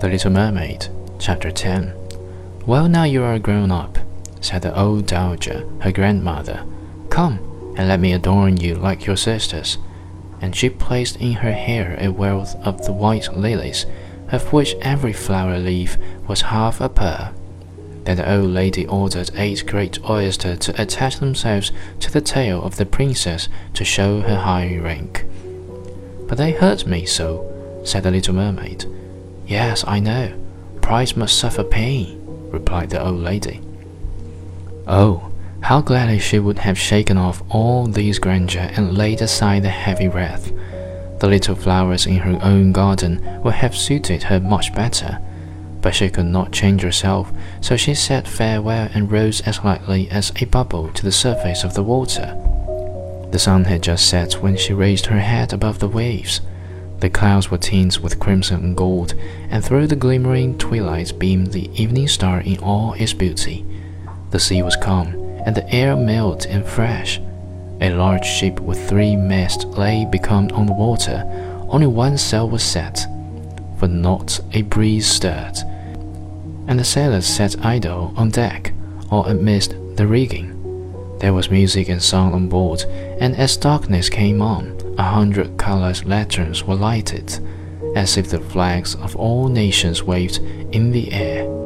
The Little Mermaid, Chapter 10 Well, now you are grown up, said the old dowager, her grandmother. Come, and let me adorn you like your sisters. And she placed in her hair a wealth of the white lilies, of which every flower leaf was half a pearl. Then the old lady ordered eight great oysters to attach themselves to the tail of the princess to show her high rank. But they hurt me so, said the little mermaid. Yes, I know. Pride must suffer pain, replied the old lady. Oh, how gladly she would have shaken off all these grandeur and laid aside the heavy wreath. The little flowers in her own garden would have suited her much better, but she could not change herself, so she said farewell and rose as lightly as a bubble to the surface of the water. The sun had just set when she raised her head above the waves. The clouds were tinged with crimson and gold, and through the glimmering twilight beamed the evening star in all its beauty. The sea was calm, and the air mild and fresh. A large ship with three masts lay becalmed on the water. Only one sail was set, for not a breeze stirred, and the sailors sat idle on deck or amidst the rigging. There was music and song on board, and as darkness came on, a hundred colored lanterns were lighted, as if the flags of all nations waved in the air.